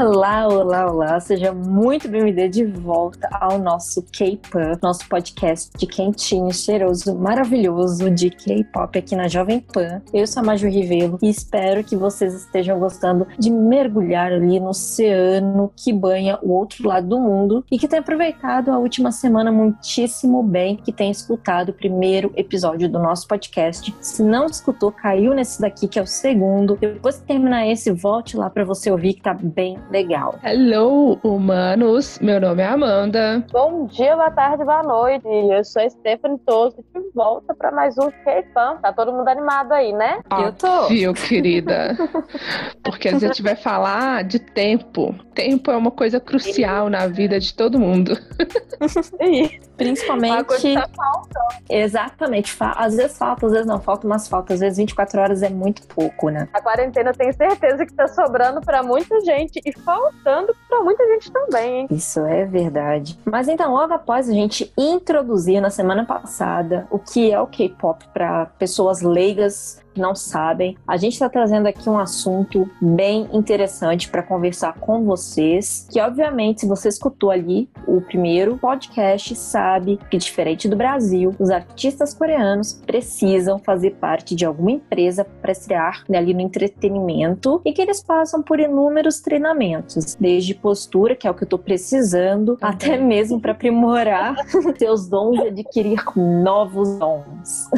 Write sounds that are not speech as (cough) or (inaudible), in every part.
Olá, olá, olá. Seja muito bem-vindo de volta ao nosso K-Pan, nosso podcast de quentinho, cheiroso, maravilhoso de K-pop aqui na Jovem Pan. Eu sou a Maju Rivelo e espero que vocês estejam gostando de mergulhar ali no oceano que banha o outro lado do mundo e que tenha aproveitado a última semana muitíssimo bem, que tenha escutado o primeiro episódio do nosso podcast. Se não escutou, caiu nesse daqui que é o segundo. Depois que terminar esse, volte lá para você ouvir que tá bem legal. Hello, humanos! Meu nome é Amanda. Bom dia, boa tarde, boa noite. Eu sou a Stephanie Toso de volta para mais um K-Fan. Tá todo mundo animado aí, né? Eu tô. Viu, querida? (laughs) Porque a gente vai falar de tempo. Tempo é uma coisa crucial na vida de todo mundo. Principalmente. Tá Exatamente. Às vezes falta, às vezes não. Falta umas faltas. Às vezes 24 horas é muito pouco, né? A quarentena eu tenho certeza que tá sobrando para muita gente e faltando para muita gente também, hein? Isso é verdade. Mas então, logo após a gente introduzir na semana passada o que é o K-pop para pessoas leigas que não sabem. A gente está trazendo aqui um assunto bem interessante para conversar com vocês. Que, obviamente, se você escutou ali o primeiro podcast, sabe que, diferente do Brasil, os artistas coreanos precisam fazer parte de alguma empresa para estrear né, ali no entretenimento e que eles passam por inúmeros treinamentos, desde postura, que é o que eu estou precisando, até mesmo para aprimorar (laughs) seus dons e adquirir novos dons.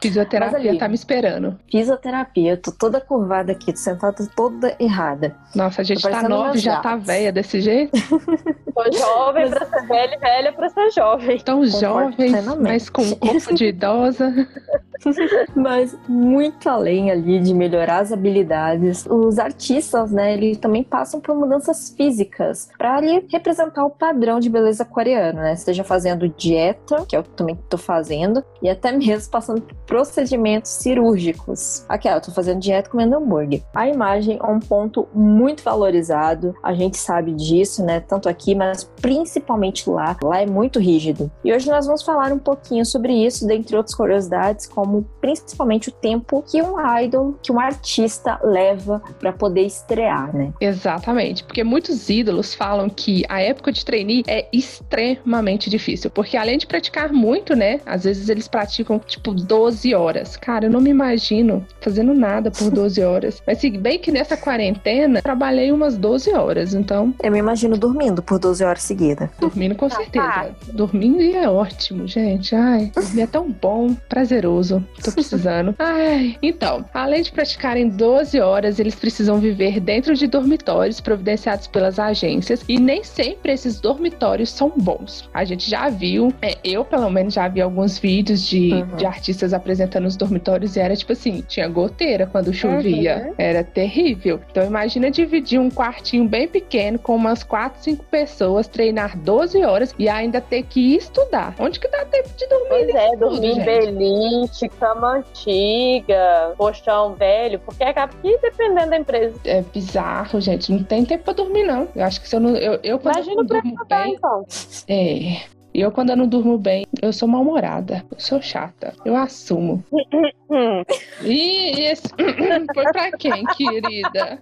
Fisioterapia tá me esperando fisioterapia. Eu tô toda curvada aqui, tô sentada toda errada. Nossa, a gente tá nova e já tá velha desse jeito? (laughs) tô jovem pra ser velha e velha pra ser jovem. Tão jovem, mas com corpo de idosa. (laughs) (laughs) mas muito além ali de melhorar as habilidades, os artistas, né, eles também passam por mudanças físicas para ali representar o padrão de beleza coreano, né? Seja fazendo dieta, que é que eu também tô fazendo, e até mesmo passando por procedimentos cirúrgicos. Aqui, ó, eu tô fazendo dieta comendo hambúrguer. A imagem é um ponto muito valorizado, a gente sabe disso, né? Tanto aqui, mas principalmente lá. Lá é muito rígido. E hoje nós vamos falar um pouquinho sobre isso, dentre outras curiosidades, como como principalmente o tempo que um idol, que um artista leva para poder estrear, né? Exatamente, porque muitos ídolos falam que a época de trainee é extremamente difícil, porque além de praticar muito, né, às vezes eles praticam tipo 12 horas. Cara, eu não me imagino fazendo nada por (laughs) 12 horas. Mas se bem que nessa quarentena trabalhei umas 12 horas, então. Eu me imagino dormindo por 12 horas seguidas. Dormindo com certeza. Dormindo é ótimo, gente. Ai, dormir é tão bom, prazeroso. Tô precisando. (laughs) Ai. Então, além de praticarem 12 horas, eles precisam viver dentro de dormitórios providenciados pelas agências e nem sempre esses dormitórios são bons. A gente já viu, é, eu pelo menos já vi alguns vídeos de, uhum. de artistas apresentando os dormitórios e era tipo assim, tinha goteira quando chovia. Uhum. Era terrível. Então imagina dividir um quartinho bem pequeno com umas 4, 5 pessoas, treinar 12 horas e ainda ter que estudar. Onde que dá tempo de dormir? Pois é, dormir em beliche, cama antiga, colchão velho, porque acaba que dependendo da empresa. É bizarro, gente. Não tem tempo pra dormir, não. Eu acho que se eu não. Eu, eu Imagina eu durmo bem. Então. É. E eu, quando eu não durmo bem, eu sou mal-humorada. Eu sou chata. Eu assumo. (laughs) e esse (coughs) foi pra quem, querida?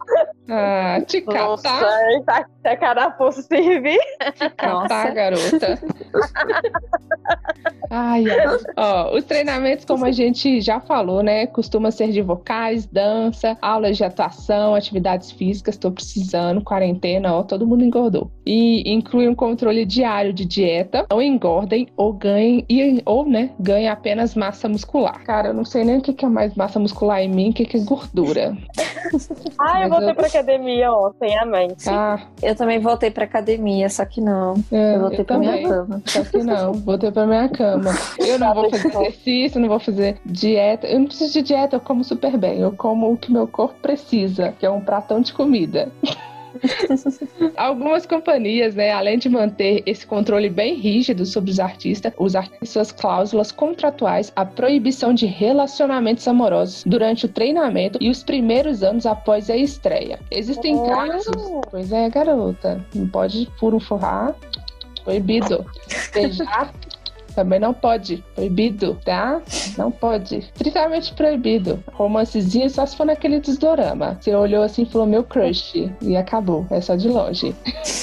Ah, te catar. Nossa, tá, tá carapuço servir. Te catar, garota. ai, ai. Ó, os treinamentos, como a gente já falou, né? Costuma ser de vocais, dança, aulas de atuação, atividades físicas. Tô precisando, quarentena, ó, todo mundo engordou. E inclui um controle diário de dieta não engordem ou ganhem, ou, né, ganhem apenas massa muscular. Cara, eu não sei nem o que é mais massa muscular em mim, o que é gordura. (laughs) ah, eu voltei eu... pra academia ontem, amém. Ah. Eu também voltei pra academia, só que não. É, eu voltei eu pra também. minha cama. Só que não, voltei pra minha cama. Eu não vou fazer exercício, não vou fazer dieta. Eu não preciso de dieta, eu como super bem. Eu como o que meu corpo precisa, que é um pratão de comida. (laughs) Algumas companhias, né, além de manter esse controle bem rígido sobre os artistas, usam suas cláusulas contratuais a proibição de relacionamentos amorosos durante o treinamento e os primeiros anos após a estreia. Existem oh. casos. Pois é, garota. Não pode furo forrar. Proibido. (laughs) Beijar também não pode. Proibido, tá? Não pode. Estritamente proibido. Romancezinho só se for naquele dos dorama. Você olhou assim e falou, meu crush. E acabou. É só de longe.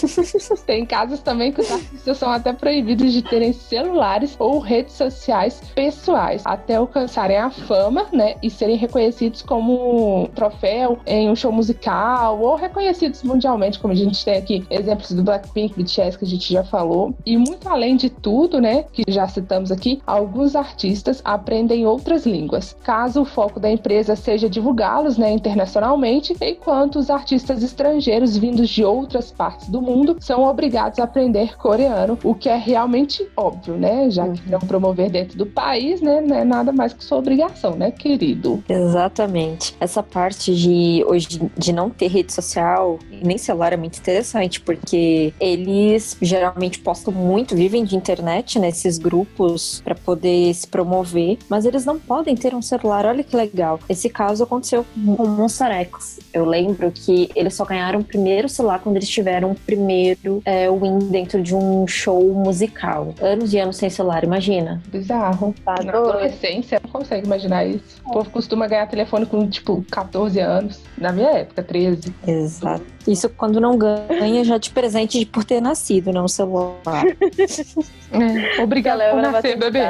(laughs) Tem casos também que os artistas são até proibidos de terem celulares ou redes sociais pessoais até alcançarem a fama, né? E serem reconhecidos como troféu em um show musical ou reconhecidos mundialmente, como a gente tem aqui exemplos do Blackpink, BTS, que a gente já falou. E muito além de tudo, né, que já citamos aqui, alguns artistas aprendem outras línguas. Caso o foco da empresa seja divulgá-los, né, internacionalmente, enquanto os artistas estrangeiros vindos de outras partes do mundo são obrigados a aprender coreano, o que é realmente óbvio, né, já que não promover dentro do país, né, não é nada mais que sua obrigação, né, querido? Exatamente. Essa parte de hoje de não ter rede social e nem celular é muito interessante, porque eles geralmente postam muito, vivem de internet nesses grupos para poder se promover, mas eles não podem ter um celular. Olha que legal. Esse caso aconteceu com o Monstarex. Eu lembro que eles só ganharam o primeiro celular quando eles tiveram o primeiro é, win dentro de um show musical. Anos e anos sem celular, imagina. Bizarro. Tá Na adolescência, não consegue imaginar isso. O povo costuma ganhar telefone com, tipo, 14 anos. Na minha época, 13. Exato. Isso quando não ganha já de presente de por ter nascido, não o celular. (laughs) é, obrigada por nascer, bebê.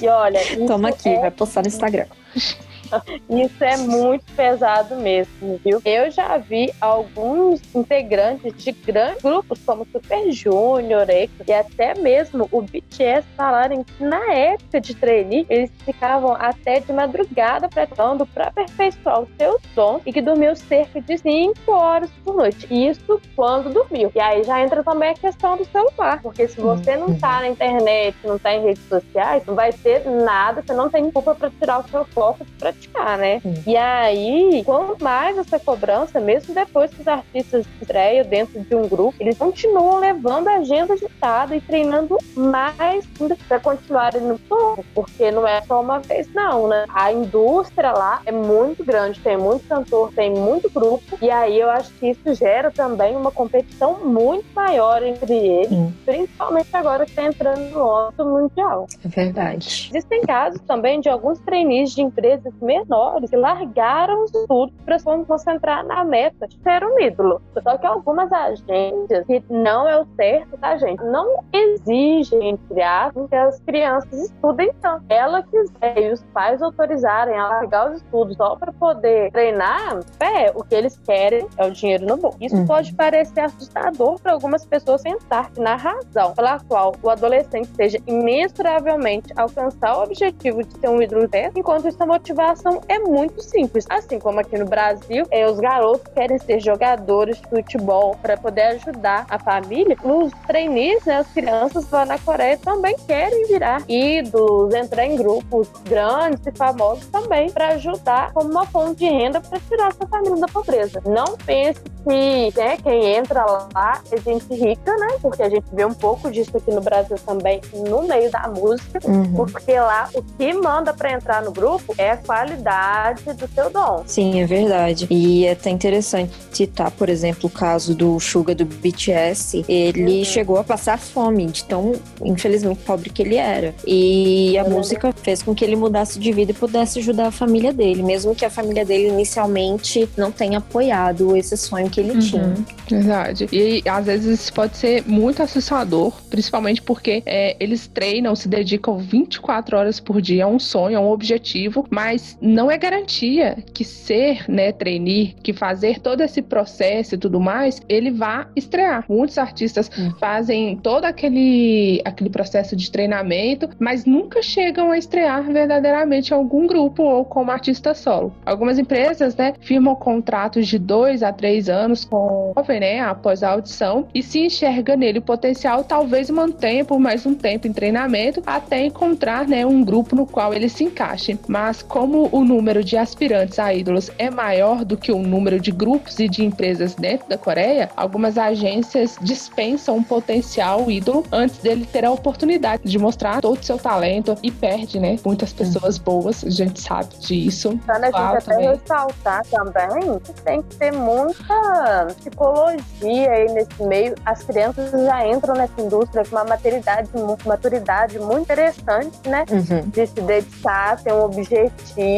E olha, toma aqui, é... vai postar no Instagram. (laughs) (laughs) Isso é muito pesado mesmo, viu? Eu já vi alguns integrantes de grandes grupos como Super Junior, e até mesmo o BTS falarem que na época de trainee eles ficavam até de madrugada pretendo para aperfeiçoar os seus dons e que dormiam cerca de 5 horas por noite. Isso quando dormiu. E aí já entra também a questão do celular, porque se você não tá na internet, não tá em redes sociais, não vai ter nada, você não tem culpa para tirar o seu foco para né? Sim. E aí, quanto mais essa cobrança, mesmo depois que os artistas estreiam dentro de um grupo, eles continuam levando a agenda agitada e treinando mais para continuarem no topo, porque não é só uma vez, não, né? A indústria lá é muito grande, tem muito cantor, tem muito grupo, e aí eu acho que isso gera também uma competição muito maior entre eles, Sim. principalmente agora que está entrando no âmbito mundial. É verdade. Existem casos também de alguns trainees de empresas menores que largaram os estudos para se concentrar na meta de ser um ídolo. Só que algumas agências, que não é o certo, tá, gente? Não exigem, entre aspas, que as crianças estudem tanto. Ela quiser e os pais autorizarem a largar os estudos só para poder treinar, é, o que eles querem é o dinheiro no bolso. Isso uhum. pode parecer assustador para algumas pessoas pensar que, na razão pela qual o adolescente seja imensuravelmente alcançar o objetivo de ser um ídolo enquanto isso é motivar motivação é muito simples. Assim como aqui no Brasil, é, os garotos querem ser jogadores de futebol para poder ajudar a família. Os trainees, né, as crianças lá na Coreia também querem virar ídolos, entrar em grupos grandes e famosos também para ajudar como uma fonte de renda para tirar sua família da pobreza. Não pense que né, quem entra lá é gente rica, né? Porque a gente vê um pouco disso aqui no Brasil também, no meio da música, uhum. porque lá o que manda para entrar no grupo é a qualidade do seu dom. Sim, é verdade. E é até interessante citar, por exemplo, o caso do Suga do BTS. Ele uhum. chegou a passar fome, de tão infelizmente pobre que ele era. E a uhum. música fez com que ele mudasse de vida e pudesse ajudar a família dele, mesmo que a família dele inicialmente não tenha apoiado esse sonho que ele uhum. tinha. Verdade. E às vezes isso pode ser muito assustador, principalmente porque é, eles treinam, se dedicam 24 horas por dia a um sonho, a um objetivo, mas não é garantia que ser, né, trainee, que fazer todo esse processo e tudo mais, ele vá estrear. Muitos artistas uhum. fazem todo aquele, aquele processo de treinamento, mas nunca chegam a estrear verdadeiramente em algum grupo ou como artista solo. Algumas empresas, né, firmam contratos de dois a três anos anos com o jovem, né, após a audição, e se enxerga nele o potencial, talvez mantenha por mais um tempo em treinamento até encontrar, né, um grupo no qual ele se encaixe. Mas como quando o número de aspirantes a ídolos é maior do que o número de grupos e de empresas dentro da Coreia, algumas agências dispensam um potencial ídolo antes dele ter a oportunidade de mostrar todo o seu talento e perde, né? Muitas pessoas boas, a gente sabe disso. Então, a gente até também. ressaltar também que tem que ter muita psicologia aí nesse meio. As crianças já entram nessa indústria com uma maturidade, maturidade muito interessante, né? Uhum. De se dedicar, ter um objetivo.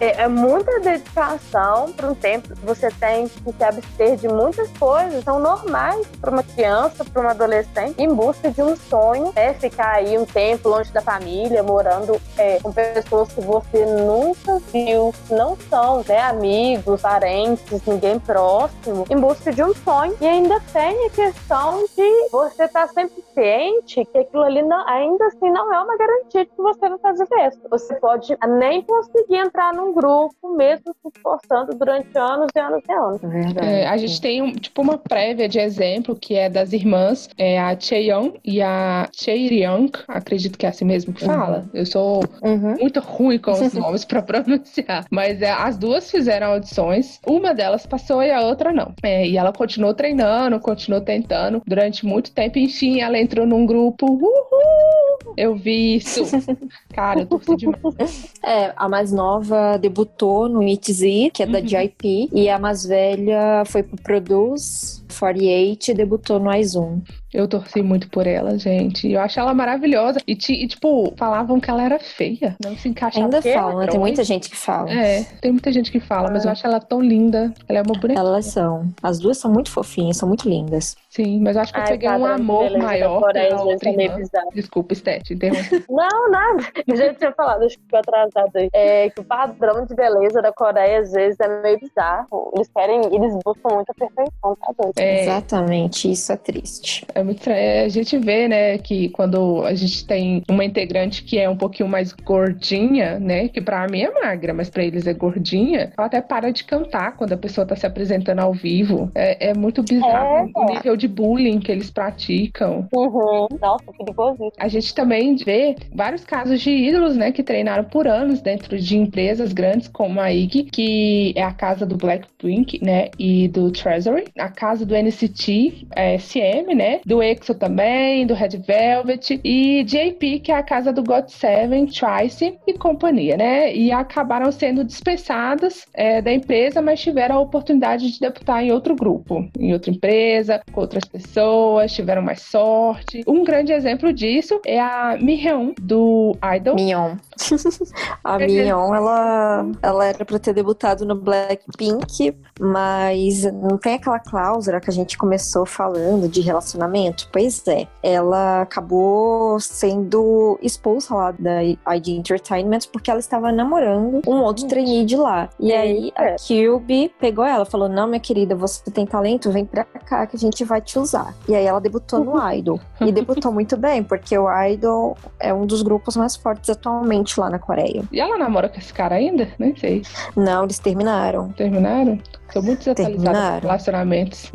É, é muita dedicação para um tempo você tem que se abster de muitas coisas. São normais para uma criança, para uma adolescente, em busca de um sonho, é ficar aí um tempo longe da família, morando é, com pessoas que você nunca viu, não são né, amigos, parentes, ninguém próximo, em busca de um sonho. E ainda tem a questão de você estar tá sempre ciente que aquilo ali não, ainda assim não é uma garantia de que você vai fazer isso. Você pode nem conseguir entrar num grupo, mesmo se esforçando durante anos e anos e anos. É, a gente tem um, tipo uma prévia de exemplo que é das irmãs, é a Cheon e a Cheiriang, acredito que é assim mesmo que fala. Uhum. Eu sou uhum. muito ruim com os (laughs) nomes para pronunciar, mas é, as duas fizeram audições, uma delas passou e a outra não. É, e ela continuou treinando, continuou tentando durante muito tempo, enfim, ela entrou num grupo. Uhul! Eu vi isso. (laughs) Cara, eu torci demais. É, a mais nova debutou no ITZ, que é da uhum. JIP, e a mais velha foi pro Produce 48 e debutou no iZoom. Eu torci muito por ela, gente. Eu acho ela maravilhosa. E, e, tipo, falavam que ela era feia. Não se encaixava. Ainda falam, né? Tem muita gente que fala. É, tem muita gente que fala, mas eu acho ela tão linda. Ela é uma boneca. Elas são. As duas são muito fofinhas, são muito lindas. Sim, mas eu acho que eu peguei um amor maior pela outra irmã. Desculpa, Stete, interrompi. (laughs) Não, nada. A gente tinha falado, acho que ficou atrasado aí. É que o padrão de beleza da Coreia, às vezes, é meio bizarro. Eles querem, eles buscam muita perfeição, tá doido? É. Exatamente, isso é triste. É muito é, A gente vê, né, que quando a gente tem uma integrante que é um pouquinho mais gordinha, né, que pra mim é magra, mas pra eles é gordinha, ela até para de cantar quando a pessoa tá se apresentando ao vivo. É, é muito bizarro é, o nível de bullying que eles praticam. Uhum. Nossa, perigosíssimo. A gente também vê vários casos de ídolos, né, que treinaram por anos dentro de empresas grandes como a IG, que é a casa do Blackpink, né, e do Treasury, a casa do NCT, é, SM, né, do EXO também, do Red Velvet e JP, que é a casa do GOT7, Twice e companhia, né, e acabaram sendo dispensadas é, da empresa, mas tiveram a oportunidade de debutar em outro grupo, em outra empresa, com outra outras pessoas, tiveram mais sorte. Um grande exemplo disso é a Mihyun, do Idol. Mion. (laughs) a Mion, ela, ela era pra ter debutado no Blackpink, mas não tem aquela cláusula que a gente começou falando de relacionamento? Pois é, ela acabou sendo expulsa lá da ID Entertainment porque ela estava namorando um outro trainee de lá. E aí a Cube pegou ela, falou: Não, minha querida, você tem talento, vem pra cá que a gente vai te usar. E aí ela debutou no Idol. E debutou (laughs) muito bem, porque o Idol é um dos grupos mais fortes atualmente lá na Coreia. E ela namora com esse cara ainda? Nem sei. Não, eles terminaram. Terminaram? Sou muito desatualizada relacionamentos.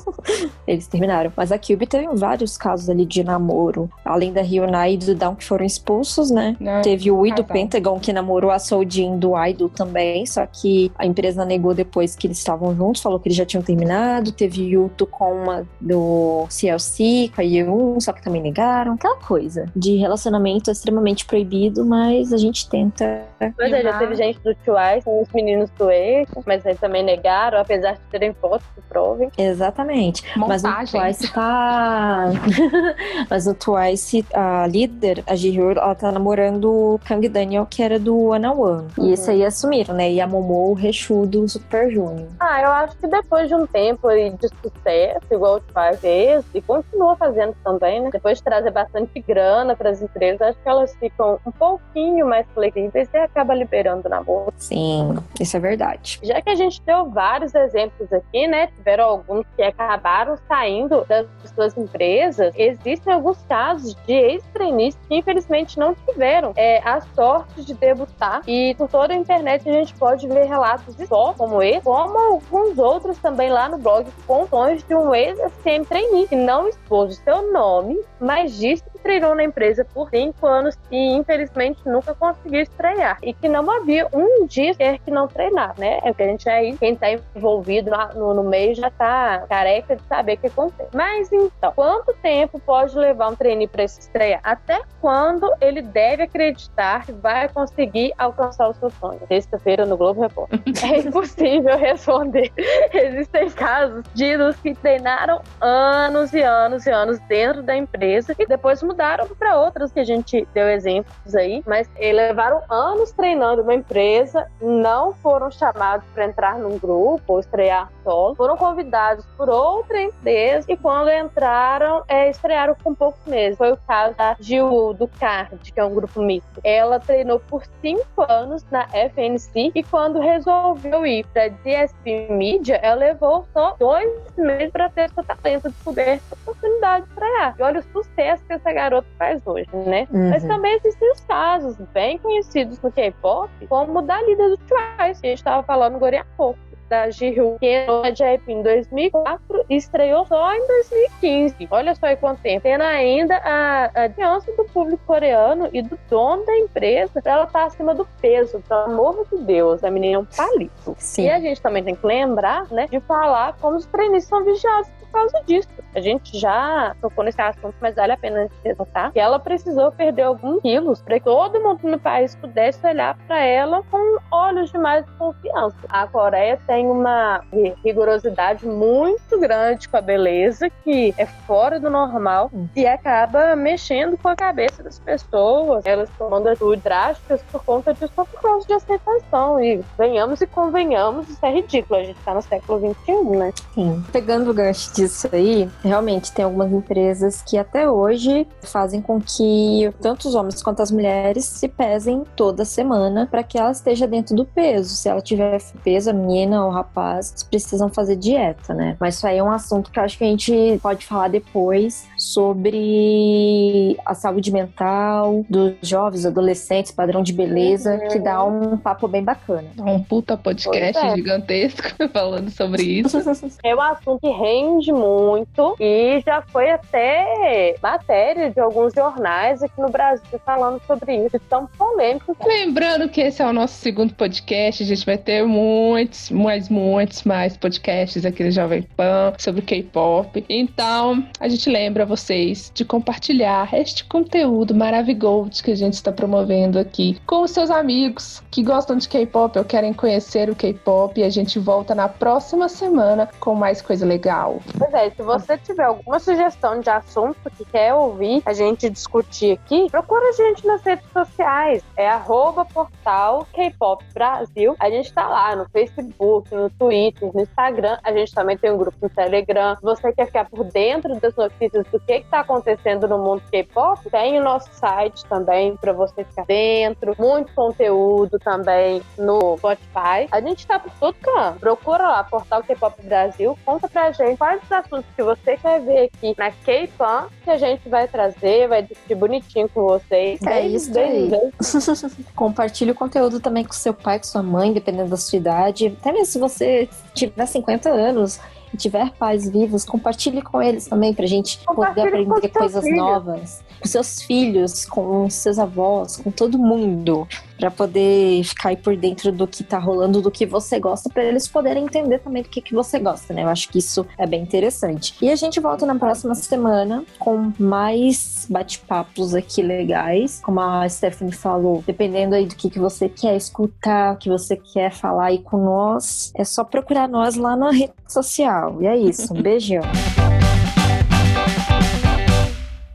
(laughs) Eles terminaram. Mas a Cube teve vários casos ali de namoro. Além da Hyuna e do Down que foram expulsos, né? Não. Teve o I do Pentagon que namorou a Soljin do Idol também. Só que a empresa negou depois que eles estavam juntos, falou que eles já tinham terminado. Teve Yuto com uma do CLC, com a Yeun, só que também negaram. Aquela coisa de relacionamento extremamente proibido, mas a gente tenta. É, já teve gente do Twice com os meninos do E, mas aí também negaram claro, apesar de terem fotos que provem. Exatamente. Montagem. Mas o Twice tá. (laughs) Mas o Twice, a líder, a Jihyo, ela tá namorando o Kang Daniel, que era do Ana One. Uhum. E esse aí assumiram, né? E a Momo, o Rechu do Super Junior. Ah, eu acho que depois de um tempo de sucesso, igual o Twice fez, e continua fazendo também, né? Depois de trazer bastante grana para as empresas, acho que elas ficam um pouquinho mais flexíveis e acaba liberando na bolsa. Sim, isso é verdade. Já que a gente deu vários exemplos aqui, né? Tiveram alguns que acabaram saindo das suas empresas. Existem alguns casos de ex-trainees que infelizmente não tiveram é, a sorte de debutar. E por toda a internet a gente pode ver relatos de só como esse, como alguns outros também lá no blog com de um ex-SM trainee que não expôs o seu nome, mas disse treinou na empresa por cinco anos e infelizmente nunca conseguiu estrear. E que não havia um dia que não treinar, né? É que a gente aí, quem tá envolvido no, no meio já tá careca de saber o que acontece. Mas então, quanto tempo pode levar um treino para se estrear? Até quando ele deve acreditar que vai conseguir alcançar o seu sonho? Sexta-feira no Globo Repórter. (laughs) é impossível responder. Existem casos de que treinaram anos e anos e anos dentro da empresa e depois mudaram para outras que a gente deu exemplos aí, mas levaram anos treinando uma empresa, não foram chamados para entrar num grupo ou estrear solo, foram convidados por outra empresa e quando entraram, é, estrearam com poucos meses. Foi o caso da Gil do Card, que é um grupo misto. Ela treinou por cinco anos na FNC e quando resolveu ir para DSP Media, ela levou só dois meses para ter seu talento descoberto, oportunidade de estrear. E olha o sucesso que essa garota faz hoje, né? Uhum. Mas também existem os casos bem conhecidos no K-pop, como da líder do Twice, que a gente estava falando agora há pouco da Ji-Hyo, que entrou na J-Pop em 2004 e estreou só em 2015. Olha só aí quanto tempo. Tendo ainda a, a aliança do público coreano e do dono da empresa pra ela estar tá acima do peso. Pelo amor de Deus, a menina é um palito. Sim. E a gente também tem que lembrar, né, de falar como os treinistas são vigiados causa disso. A gente já tocou nesse assunto, mas vale a pena ressaltar que ela precisou perder alguns quilos para que todo mundo no país pudesse olhar para ela com olhos de mais confiança. A Coreia tem uma rigorosidade muito grande com a beleza, que é fora do normal e acaba mexendo com a cabeça das pessoas. Elas tomando atitudes drásticas por conta disso, por causa de aceitação. E venhamos e convenhamos, isso é ridículo. A gente está no século XXI, né? Sim. Pegando o gancho de disso aí, realmente tem algumas empresas que até hoje fazem com que tanto os homens quanto as mulheres se pesem toda semana para que ela esteja dentro do peso. Se ela tiver peso, a menina ou o rapaz precisam fazer dieta, né? Mas isso aí é um assunto que eu acho que a gente pode falar depois sobre a saúde mental dos jovens, adolescentes, padrão de beleza, uhum. que dá um papo bem bacana. Um puta podcast é. gigantesco (laughs) falando sobre isso. (laughs) é um assunto que rende muito e já foi até matéria de alguns jornais aqui no Brasil falando sobre isso, tão polêmico. Lembrando que esse é o nosso segundo podcast, a gente vai ter muitos, mais muitos mais podcasts aqui no Jovem Pan sobre K-pop. Então, a gente lembra vocês de compartilhar este conteúdo maravilhoso que a gente está promovendo aqui com os seus amigos que gostam de K-pop ou querem conhecer o K-pop. E a gente volta na próxima semana com mais coisa legal. Pois é, se você tiver alguma sugestão de assunto que quer ouvir a gente discutir aqui, procura a gente nas redes sociais. É arroba portal K-Pop Brasil. A gente tá lá no Facebook, no Twitter, no Instagram. A gente também tem um grupo no Telegram. Se você quer ficar por dentro das notícias do que, está acontecendo no mundo K-pop, tem o nosso site também para você ficar dentro. Muito conteúdo também no Spotify. A gente tá por todo canto. Procura lá, portal K-Pop Brasil. Conta pra gente quais assuntos que você quer ver aqui na K-Pan que a gente vai trazer, vai discutir bonitinho com vocês. É isso aí. (laughs) Compartilhe o conteúdo também com seu pai, com sua mãe, dependendo da sua idade. Até mesmo se você tiver 50 anos tiver pais vivos, compartilhe com eles também pra gente poder aprender coisas filho. novas. Com seus filhos, com seus avós, com todo mundo para poder ficar aí por dentro do que tá rolando, do que você gosta, para eles poderem entender também do que, que você gosta, né? Eu acho que isso é bem interessante. E a gente volta na próxima semana com mais bate-papos aqui legais. Como a Stephanie falou, dependendo aí do que, que você quer escutar, o que você quer falar aí com nós, é só procurar nós lá na rede social. E é isso. Um beijão.